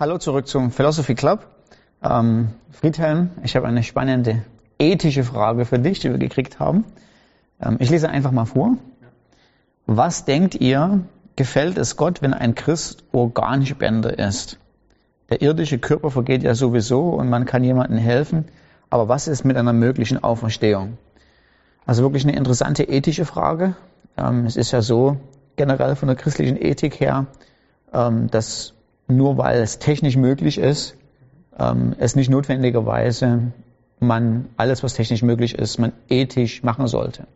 Hallo zurück zum Philosophy Club. Ähm, Friedhelm, ich habe eine spannende ethische Frage für dich, die wir gekriegt haben. Ähm, ich lese einfach mal vor. Was denkt ihr, gefällt es Gott, wenn ein Christ Organspender ist? Der irdische Körper vergeht ja sowieso und man kann jemandem helfen. Aber was ist mit einer möglichen Auferstehung? Also wirklich eine interessante ethische Frage. Ähm, es ist ja so, generell von der christlichen Ethik her, ähm, dass nur weil es technisch möglich ist, ähm, es nicht notwendigerweise man alles, was technisch möglich ist, man ethisch machen sollte.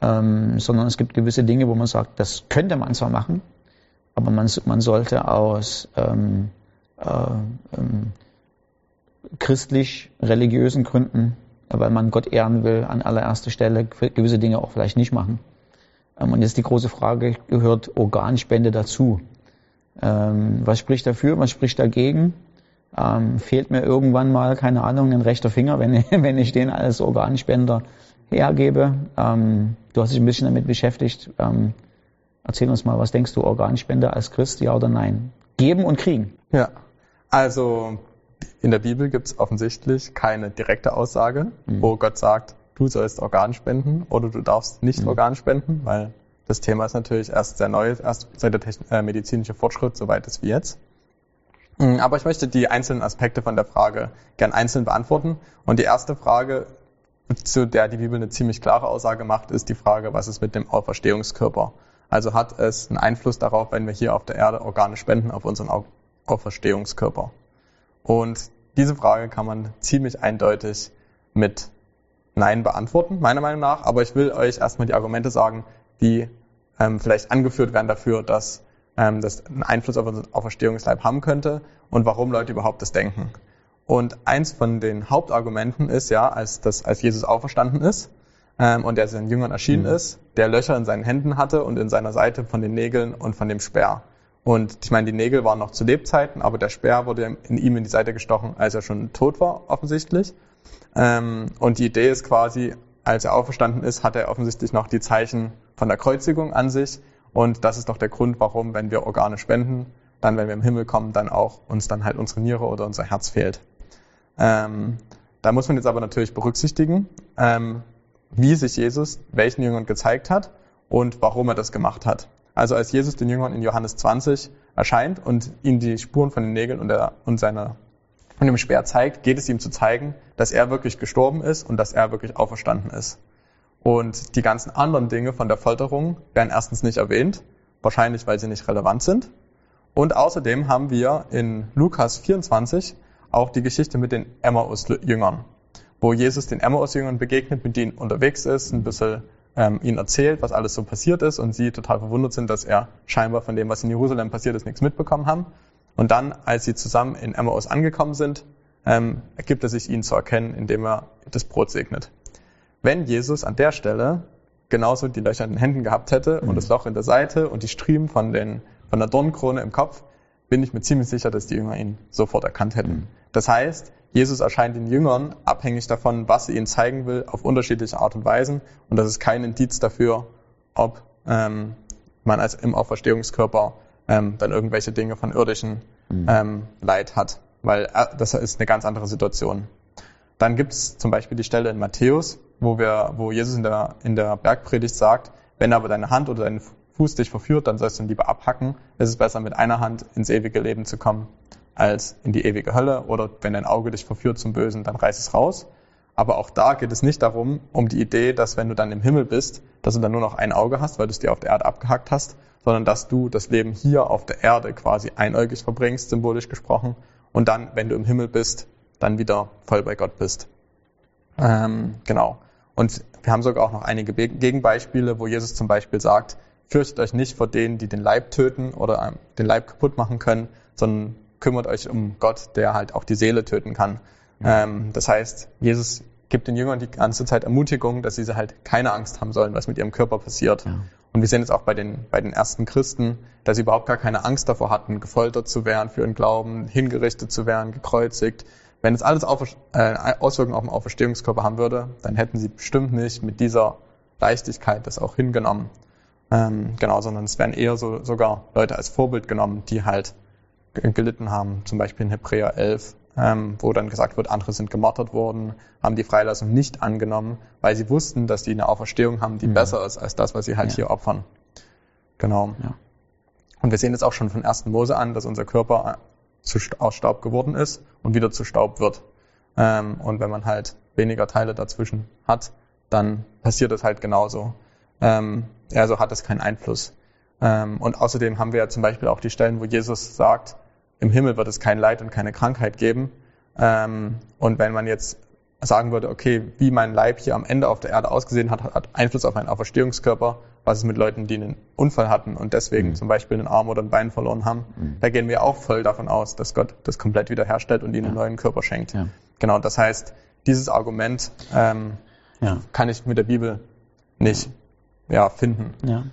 Ähm, sondern es gibt gewisse Dinge, wo man sagt, das könnte man zwar machen, aber man, man sollte aus ähm, äh, ähm, christlich-religiösen Gründen, weil man Gott ehren will, an allererster Stelle gewisse Dinge auch vielleicht nicht machen. Ähm, und jetzt die große Frage, gehört Organspende dazu? Ähm, was spricht dafür, was spricht dagegen? Ähm, fehlt mir irgendwann mal, keine Ahnung, ein rechter Finger, wenn, ich, wenn ich den als Organspender hergebe. Ähm, du hast dich ein bisschen damit beschäftigt. Ähm, erzähl uns mal, was denkst du, Organspender als Christ, ja oder nein? Geben und kriegen. Ja, also in der Bibel gibt es offensichtlich keine direkte Aussage, mhm. wo Gott sagt, du sollst Organ spenden oder du darfst nicht mhm. Organ spenden, weil das Thema ist natürlich erst sehr neu, erst seit der äh, medizinische Fortschritt so weit ist wie jetzt. Mhm, aber ich möchte die einzelnen Aspekte von der Frage gern einzeln beantworten. Und die erste Frage, zu der die Bibel eine ziemlich klare Aussage macht, ist die Frage, was ist mit dem Auferstehungskörper? Also hat es einen Einfluss darauf, wenn wir hier auf der Erde Organe spenden, auf unseren Auferstehungskörper? Und diese Frage kann man ziemlich eindeutig mit Nein beantworten, meiner Meinung nach. Aber ich will euch erstmal die Argumente sagen, die ähm, vielleicht angeführt werden dafür, dass ähm, das einen Einfluss auf unseren Auferstehungsleib haben könnte und warum Leute überhaupt das denken. Und eins von den Hauptargumenten ist ja, als, das, als Jesus auferstanden ist ähm, und er seinen Jüngern erschienen mhm. ist, der Löcher in seinen Händen hatte und in seiner Seite von den Nägeln und von dem Speer. Und ich meine, die Nägel waren noch zu Lebzeiten, aber der Speer wurde in ihm in die Seite gestochen, als er schon tot war, offensichtlich. Ähm, und die Idee ist quasi, als er auferstanden ist, hat er offensichtlich noch die Zeichen von der Kreuzigung an sich. Und das ist doch der Grund, warum, wenn wir Organe spenden, dann, wenn wir im Himmel kommen, dann auch uns dann halt unsere Niere oder unser Herz fehlt. Ähm, da muss man jetzt aber natürlich berücksichtigen, ähm, wie sich Jesus welchen Jüngern gezeigt hat und warum er das gemacht hat. Also als Jesus den Jüngern in Johannes 20 erscheint und ihnen die Spuren von den Nägeln und, der, und seiner und dem Speer zeigt, geht es ihm zu zeigen, dass er wirklich gestorben ist und dass er wirklich auferstanden ist. Und die ganzen anderen Dinge von der Folterung werden erstens nicht erwähnt, wahrscheinlich weil sie nicht relevant sind. Und außerdem haben wir in Lukas 24 auch die Geschichte mit den Emmaus-Jüngern, wo Jesus den Emmaus-Jüngern begegnet, mit denen unterwegs ist, ein bisschen ähm, ihnen erzählt, was alles so passiert ist und sie total verwundert sind, dass er scheinbar von dem, was in Jerusalem passiert ist, nichts mitbekommen haben. Und dann, als sie zusammen in Emmaus angekommen sind, ähm, ergibt er sich ihnen zu erkennen, indem er das Brot segnet. Wenn Jesus an der Stelle genauso die Löcher in den Händen gehabt hätte mhm. und das Loch in der Seite und die Striemen von, den, von der Dornkrone im Kopf, bin ich mir ziemlich sicher, dass die Jünger ihn sofort erkannt hätten. Mhm. Das heißt, Jesus erscheint den Jüngern abhängig davon, was er ihnen zeigen will, auf unterschiedliche Art und Weisen. Und das ist kein Indiz dafür, ob ähm, man als im Auferstehungskörper ähm, dann irgendwelche Dinge von irdischen mhm. ähm, Leid hat, weil äh, das ist eine ganz andere Situation. Dann gibt es zum Beispiel die Stelle in Matthäus, wo, wir, wo Jesus in der, in der Bergpredigt sagt, wenn aber deine Hand oder dein Fuß dich verführt, dann sollst du ihn lieber abhacken. Es ist besser, mit einer Hand ins ewige Leben zu kommen, als in die ewige Hölle. Oder wenn dein Auge dich verführt zum Bösen, dann reiß es raus. Aber auch da geht es nicht darum, um die Idee, dass wenn du dann im Himmel bist, dass du dann nur noch ein Auge hast, weil du es dir auf der Erde abgehackt hast, sondern dass du das Leben hier auf der Erde quasi einäugig verbringst, symbolisch gesprochen, und dann, wenn du im Himmel bist, dann wieder voll bei Gott bist. Ähm, genau. Und wir haben sogar auch noch einige Gegenbeispiele, wo Jesus zum Beispiel sagt, fürchtet euch nicht vor denen, die den Leib töten oder den Leib kaputt machen können, sondern kümmert euch um Gott, der halt auch die Seele töten kann. Ähm, das heißt, Jesus gibt den Jüngern die ganze Zeit Ermutigung, dass sie halt keine Angst haben sollen, was mit ihrem Körper passiert. Ja. Und wir sehen jetzt auch bei den, bei den ersten Christen, dass sie überhaupt gar keine Angst davor hatten, gefoltert zu werden für ihren Glauben, hingerichtet zu werden, gekreuzigt. Wenn es alles auf, äh, Auswirkungen auf den Auferstehungskörper haben würde, dann hätten sie bestimmt nicht mit dieser Leichtigkeit das auch hingenommen. Ähm, genau, sondern es werden eher so, sogar Leute als Vorbild genommen, die halt gelitten haben, zum Beispiel in Hebräer 11, ähm, wo dann gesagt wird, andere sind gemartert worden, haben die Freilassung nicht angenommen, weil sie wussten, dass die eine Auferstehung haben, die mhm. besser ist als das, was sie halt ja. hier opfern. Genau. Ja. Und wir sehen es auch schon von 1. Mose an, dass unser Körper zu, aus Staub geworden ist und wieder zu Staub wird. Ähm, und wenn man halt weniger Teile dazwischen hat, dann passiert es halt genauso. Ähm, also hat es keinen Einfluss. Ähm, und außerdem haben wir ja zum Beispiel auch die Stellen, wo Jesus sagt, im Himmel wird es kein Leid und keine Krankheit geben. Ähm, und wenn man jetzt sagen würde, okay, wie mein Leib hier am Ende auf der Erde ausgesehen hat, hat Einfluss auf meinen Auferstehungskörper, was ist mit Leuten, die einen Unfall hatten und deswegen mhm. zum Beispiel einen Arm oder ein Bein verloren haben, mhm. da gehen wir auch voll davon aus, dass Gott das komplett wiederherstellt und ihnen ja. einen neuen Körper schenkt. Ja. Genau, das heißt, dieses Argument ähm, ja. kann ich mit der Bibel nicht ja, finden. Ja.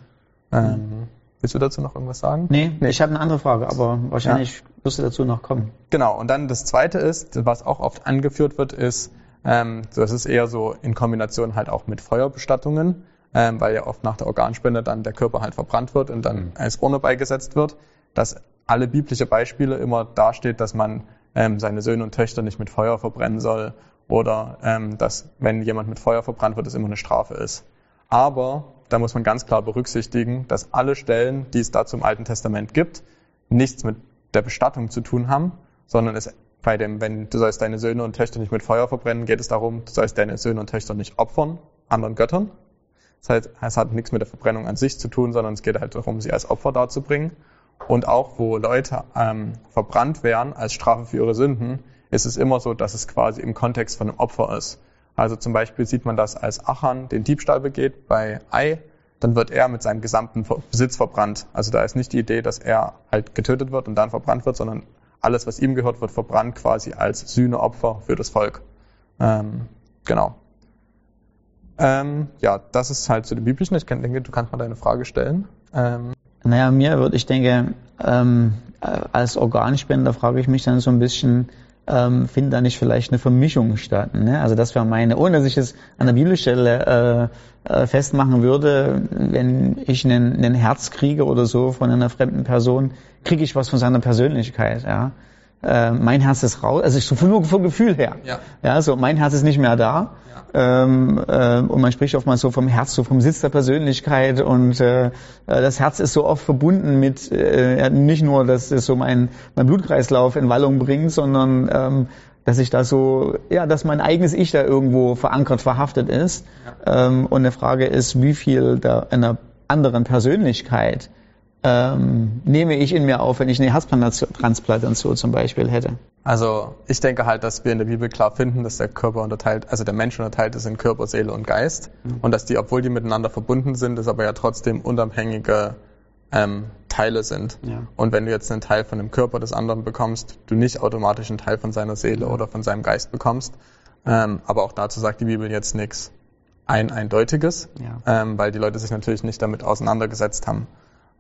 Ähm, willst du dazu noch irgendwas sagen? Nee, nee. ich habe eine andere Frage, aber wahrscheinlich wirst du dazu noch kommen. Genau, und dann das Zweite ist, was auch oft angeführt wird, ist, ähm, das ist eher so in Kombination halt auch mit Feuerbestattungen, ähm, weil ja oft nach der Organspende dann der Körper halt verbrannt wird und dann mhm. als Urne beigesetzt wird, dass alle biblische Beispiele immer dasteht, dass man ähm, seine Söhne und Töchter nicht mit Feuer verbrennen soll oder ähm, dass wenn jemand mit Feuer verbrannt wird, es immer eine Strafe ist. Aber da muss man ganz klar berücksichtigen, dass alle Stellen, die es dazu im Alten Testament gibt, nichts mit der Bestattung zu tun haben, sondern es bei dem, wenn du sollst deine Söhne und Töchter nicht mit Feuer verbrennen, geht es darum, du sollst deine Söhne und Töchter nicht opfern, anderen Göttern. Das heißt, es hat nichts mit der Verbrennung an sich zu tun, sondern es geht halt darum, sie als Opfer darzubringen. Und auch wo Leute ähm, verbrannt werden als Strafe für ihre Sünden, ist es immer so, dass es quasi im Kontext von einem Opfer ist. Also zum Beispiel sieht man das, als Achan den Diebstahl begeht bei Ei, dann wird er mit seinem gesamten Besitz verbrannt. Also da ist nicht die Idee, dass er halt getötet wird und dann verbrannt wird, sondern alles, was ihm gehört, wird verbrannt quasi als Sühneopfer für das Volk. Ähm, genau. Ähm, ja, das ist halt zu dem Biblischen. Ich denke, du kannst mal deine Frage stellen. Ähm, naja, mir würde ich denke, ähm, als Organspender frage ich mich dann so ein bisschen, ähm, findet da nicht vielleicht eine Vermischung statt? Ne? Also das wäre meine, ohne dass ich es an der Bibelstelle äh, äh, festmachen würde, wenn ich einen, einen Herz kriege oder so von einer fremden Person, kriege ich was von seiner Persönlichkeit. Ja? Äh, mein Herz ist raus, also ich so nur vom Gefühl her. Ja. ja, so mein Herz ist nicht mehr da. Ja. Ähm, äh, und man spricht oftmals so vom Herz, so vom Sitz der Persönlichkeit und äh, das Herz ist so oft verbunden mit äh, nicht nur, dass es so mein, mein Blutkreislauf in Wallung bringt, sondern ähm, dass ich da so, ja, dass mein eigenes Ich da irgendwo verankert, verhaftet ist. Ja. Ähm, und eine Frage ist, wie viel da einer anderen Persönlichkeit ähm, nehme ich in mir auf, wenn ich eine Herztransplantation zum Beispiel hätte? Also ich denke halt, dass wir in der Bibel klar finden, dass der Körper unterteilt, also der Mensch unterteilt ist in Körper, Seele und Geist mhm. und dass die, obwohl die miteinander verbunden sind, es aber ja trotzdem unabhängige ähm, Teile sind. Ja. Und wenn du jetzt einen Teil von dem Körper des anderen bekommst, du nicht automatisch einen Teil von seiner Seele mhm. oder von seinem Geist bekommst. Ähm, aber auch dazu sagt die Bibel jetzt nichts ein eindeutiges, ja. ähm, weil die Leute sich natürlich nicht damit auseinandergesetzt haben.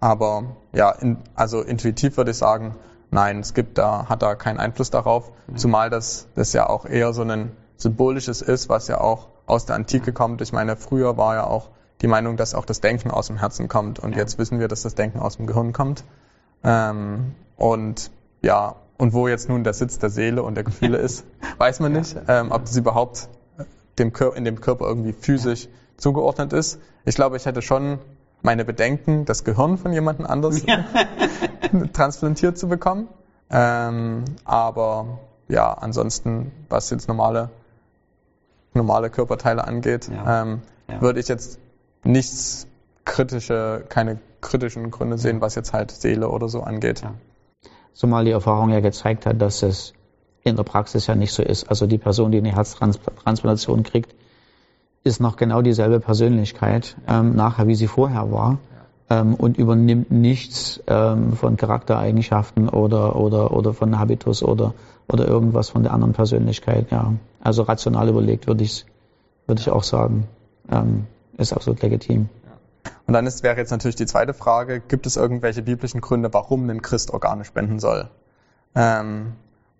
Aber ja, in, also intuitiv würde ich sagen, nein, es gibt da, hat da keinen Einfluss darauf, mhm. zumal das, das ja auch eher so ein symbolisches ist, was ja auch aus der Antike kommt. Ich meine, früher war ja auch die Meinung, dass auch das Denken aus dem Herzen kommt und ja. jetzt wissen wir, dass das Denken aus dem Gehirn kommt. Ähm, und ja, und wo jetzt nun der Sitz der Seele und der Gefühle ist, weiß man nicht, ähm, ob das überhaupt dem in dem Körper irgendwie physisch zugeordnet ist. Ich glaube, ich hätte schon meine Bedenken, das Gehirn von jemandem anders transplantiert zu bekommen. Ähm, aber ja, ansonsten, was jetzt normale, normale Körperteile angeht, ja. Ähm, ja. würde ich jetzt nichts kritische, keine kritischen Gründe sehen, was jetzt halt Seele oder so angeht. Ja. Zumal die Erfahrung ja gezeigt hat, dass es in der Praxis ja nicht so ist. Also die Person, die eine Herztransplantation kriegt, ist noch genau dieselbe Persönlichkeit ähm, nachher, wie sie vorher war ähm, und übernimmt nichts ähm, von Charaktereigenschaften oder, oder, oder von Habitus oder, oder irgendwas von der anderen Persönlichkeit. Ja. Also rational überlegt würde ich, würde ich auch sagen, ähm, ist absolut legitim. Und dann ist, wäre jetzt natürlich die zweite Frage, gibt es irgendwelche biblischen Gründe, warum ein Christ Organe spenden soll? Ähm,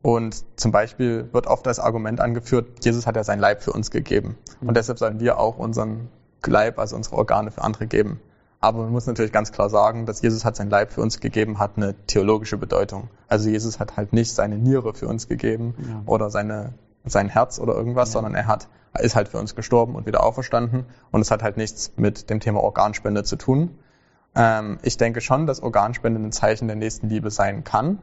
und zum Beispiel wird oft als Argument angeführt, Jesus hat ja sein Leib für uns gegeben. Und deshalb sollen wir auch unseren Leib, also unsere Organe für andere geben. aber man muss natürlich ganz klar sagen, dass Jesus hat sein Leib für uns gegeben, hat eine theologische Bedeutung. Also Jesus hat halt nicht seine Niere für uns gegeben ja. oder seine, sein Herz oder irgendwas, ja. sondern er hat, ist halt für uns gestorben und wieder auferstanden und es hat halt nichts mit dem Thema Organspende zu tun. Ähm, ich denke schon, dass Organspende ein Zeichen der Nächstenliebe sein kann,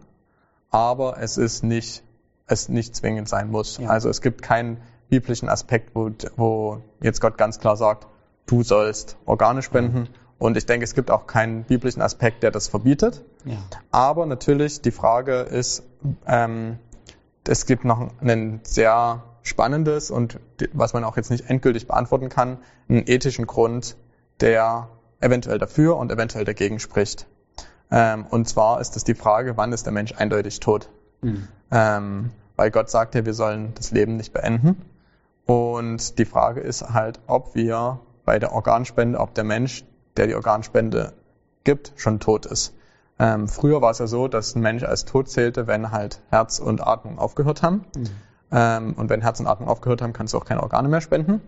aber es ist nicht, es nicht zwingend sein muss. Ja. Also es gibt keinen biblischen Aspekt, wo, wo jetzt Gott ganz klar sagt, du sollst Organe spenden. Und ich denke, es gibt auch keinen biblischen Aspekt, der das verbietet. Ja. Aber natürlich, die Frage ist, ähm, es gibt noch ein sehr spannendes und was man auch jetzt nicht endgültig beantworten kann, einen ethischen Grund, der eventuell dafür und eventuell dagegen spricht. Ähm, und zwar ist es die Frage, wann ist der Mensch eindeutig tot? Mhm. Ähm, weil Gott sagt ja, wir sollen das Leben nicht beenden. Und die Frage ist halt, ob wir bei der Organspende, ob der Mensch, der die Organspende gibt, schon tot ist. Ähm, früher war es ja so, dass ein Mensch als tot zählte, wenn halt Herz und Atmung aufgehört haben. Mhm. Ähm, und wenn Herz und Atmung aufgehört haben, kannst du auch keine Organe mehr spenden.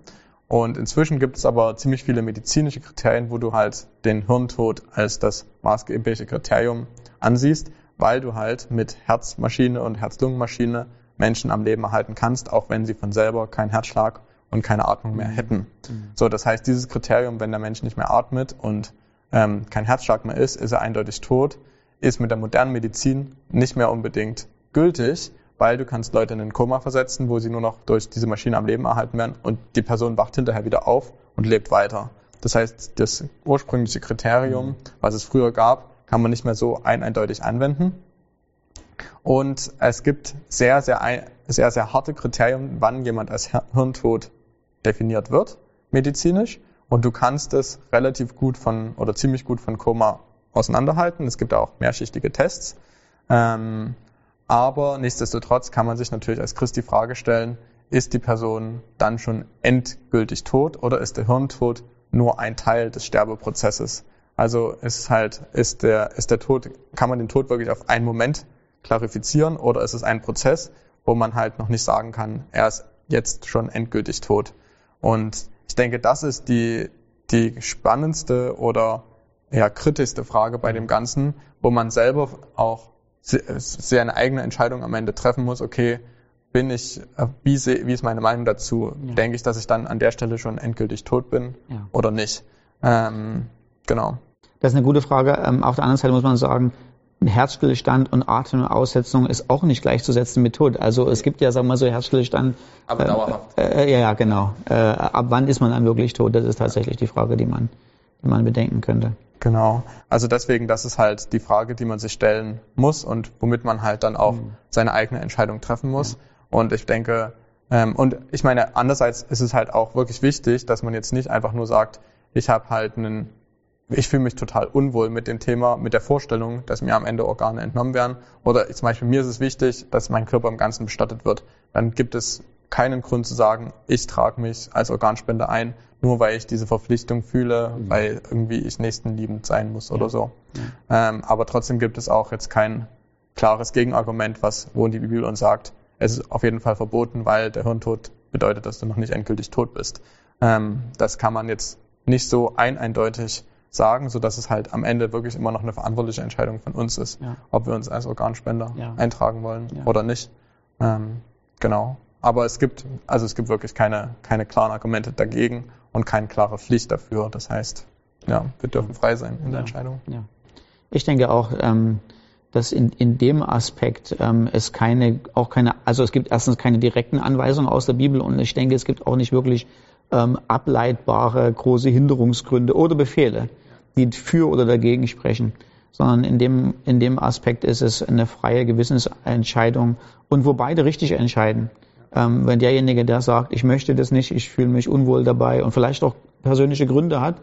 Und inzwischen gibt es aber ziemlich viele medizinische Kriterien, wo du halt den Hirntod als das maßgebliche Kriterium ansiehst, weil du halt mit Herzmaschine und Herz-Lungen-Maschine Menschen am Leben erhalten kannst, auch wenn sie von selber keinen Herzschlag und keine Atmung mehr mhm. hätten. Mhm. So, das heißt, dieses Kriterium, wenn der Mensch nicht mehr atmet und ähm, kein Herzschlag mehr ist, ist er eindeutig tot, ist mit der modernen Medizin nicht mehr unbedingt gültig, weil du kannst Leute in ein Koma versetzen, wo sie nur noch durch diese Maschine am Leben erhalten werden und die Person wacht hinterher wieder auf und lebt weiter. Das heißt, das ursprüngliche Kriterium, was es früher gab, kann man nicht mehr so ein eindeutig anwenden. Und es gibt sehr, sehr, sehr, sehr harte Kriterien, wann jemand als Hirntod definiert wird, medizinisch. Und du kannst es relativ gut von oder ziemlich gut von Koma auseinanderhalten. Es gibt auch mehrschichtige Tests. Ähm, aber nichtsdestotrotz kann man sich natürlich als Christ die Frage stellen, ist die Person dann schon endgültig tot oder ist der Hirntod nur ein Teil des Sterbeprozesses? Also ist halt, ist der, ist der Tod, kann man den Tod wirklich auf einen Moment klarifizieren oder ist es ein Prozess, wo man halt noch nicht sagen kann, er ist jetzt schon endgültig tot? Und ich denke, das ist die, die spannendste oder ja, kritischste Frage bei dem Ganzen, wo man selber auch sehr eine eigene Entscheidung am Ende treffen muss, okay, bin ich, äh, wie, seh, wie ist meine Meinung dazu? Ja. Denke ich, dass ich dann an der Stelle schon endgültig tot bin ja. oder nicht? Ähm, genau. Das ist eine gute Frage. Ähm, auf der anderen Seite muss man sagen, Herzstillstand und Atemaussetzung ist auch nicht gleichzusetzen mit Tod. Also es gibt ja, sagen wir mal so, Herzstillstand. Aber äh, dauerhaft. Äh, ja, ja, genau. Äh, ab wann ist man dann wirklich tot? Das ist tatsächlich die Frage, die man, die man bedenken könnte. Genau. Also deswegen, das ist halt die Frage, die man sich stellen muss und womit man halt dann auch mhm. seine eigene Entscheidung treffen muss. Ja. Und ich denke, ähm, und ich meine, andererseits ist es halt auch wirklich wichtig, dass man jetzt nicht einfach nur sagt, ich habe halt einen, ich fühle mich total unwohl mit dem Thema, mit der Vorstellung, dass mir am Ende Organe entnommen werden. Oder zum Beispiel mir ist es wichtig, dass mein Körper im Ganzen bestattet wird. Dann gibt es keinen Grund zu sagen, ich trage mich als Organspender ein, nur weil ich diese Verpflichtung fühle, mhm. weil irgendwie ich nächstenliebend sein muss oder so. Ja. Ähm, aber trotzdem gibt es auch jetzt kein klares Gegenargument, was, wo die Bibel uns sagt, es ist auf jeden Fall verboten, weil der Hirntod bedeutet, dass du noch nicht endgültig tot bist. Ähm, das kann man jetzt nicht so ein eindeutig sagen, so dass es halt am Ende wirklich immer noch eine verantwortliche Entscheidung von uns ist, ja. ob wir uns als Organspender ja. eintragen wollen oder nicht. Ähm, genau. Aber es gibt, also es gibt wirklich keine, keine klaren Argumente dagegen und keine klare Pflicht dafür. Das heißt, ja, wir dürfen frei sein in der Entscheidung. Ja. Ich denke auch, ähm, dass in, in dem Aspekt ähm, es keine, auch keine, also es gibt erstens keine direkten Anweisungen aus der Bibel und ich denke, es gibt auch nicht wirklich ähm, ableitbare große Hinderungsgründe oder Befehle, die für oder dagegen sprechen, sondern in dem, in dem Aspekt ist es eine freie Gewissensentscheidung und wo beide richtig entscheiden. Ähm, wenn derjenige, der sagt, ich möchte das nicht, ich fühle mich unwohl dabei und vielleicht auch persönliche Gründe hat,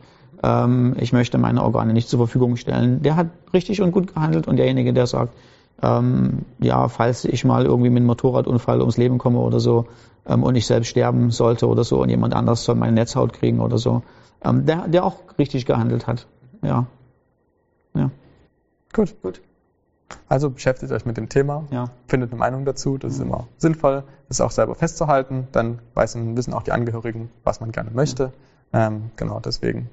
ähm, ich möchte meine Organe nicht zur Verfügung stellen, der hat richtig und gut gehandelt und derjenige, der sagt, ähm, ja, falls ich mal irgendwie mit einem Motorradunfall ums Leben komme oder so ähm, und ich selbst sterben sollte oder so und jemand anders soll meine Netzhaut kriegen oder so, ähm, der, der auch richtig gehandelt hat. Ja. Ja. Gut, gut. Also beschäftigt euch mit dem Thema, ja. findet eine Meinung dazu, das ist immer sinnvoll, das auch selber festzuhalten, dann weiß und wissen auch die Angehörigen, was man gerne möchte. Ähm, genau, deswegen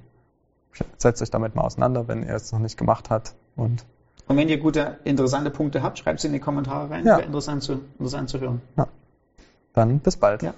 setzt euch damit mal auseinander, wenn ihr es noch nicht gemacht habt. Und, und wenn ihr gute, interessante Punkte habt, schreibt sie in die Kommentare rein. Ja. Wäre interessant zu, interessant zu hören. Dann bis bald. Ja.